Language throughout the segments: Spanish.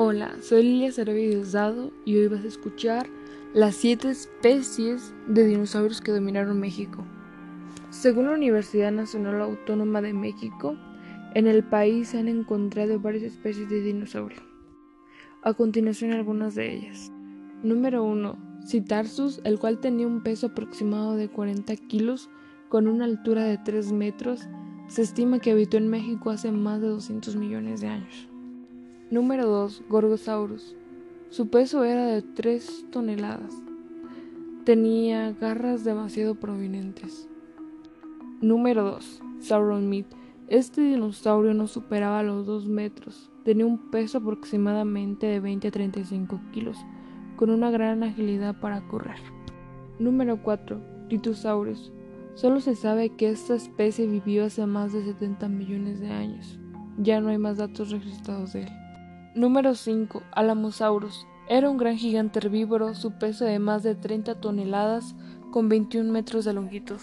Hola, soy Lilia Sarabia Diosdado y hoy vas a escuchar las siete especies de dinosaurios que dominaron México. Según la Universidad Nacional Autónoma de México, en el país se han encontrado varias especies de dinosaurio. A continuación algunas de ellas. Número 1. Citarsus, el cual tenía un peso aproximado de 40 kilos con una altura de 3 metros, se estima que habitó en México hace más de 200 millones de años. Número 2. Gorgosaurus. Su peso era de 3 toneladas. Tenía garras demasiado prominentes. Número 2. Sauronmid. Este dinosaurio no superaba los 2 metros. Tenía un peso aproximadamente de 20 a 35 kilos, con una gran agilidad para correr. Número 4. Titosaurus. Solo se sabe que esta especie vivió hace más de 70 millones de años. Ya no hay más datos registrados de él. Número 5. Alamosaurus. Era un gran gigante herbívoro, su peso de más de 30 toneladas con 21 metros de longitud.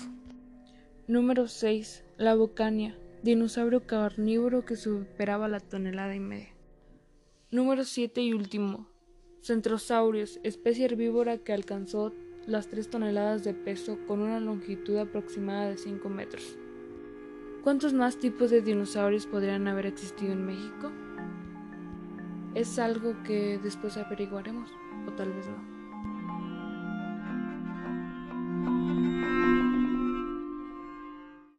Número 6. La Bocania. Dinosaurio carnívoro que superaba la tonelada y media. Número 7 y último. Centrosaurus, especie herbívora que alcanzó las 3 toneladas de peso con una longitud aproximada de 5 metros. ¿Cuántos más tipos de dinosaurios podrían haber existido en México? Es algo que después averiguaremos, o tal vez no.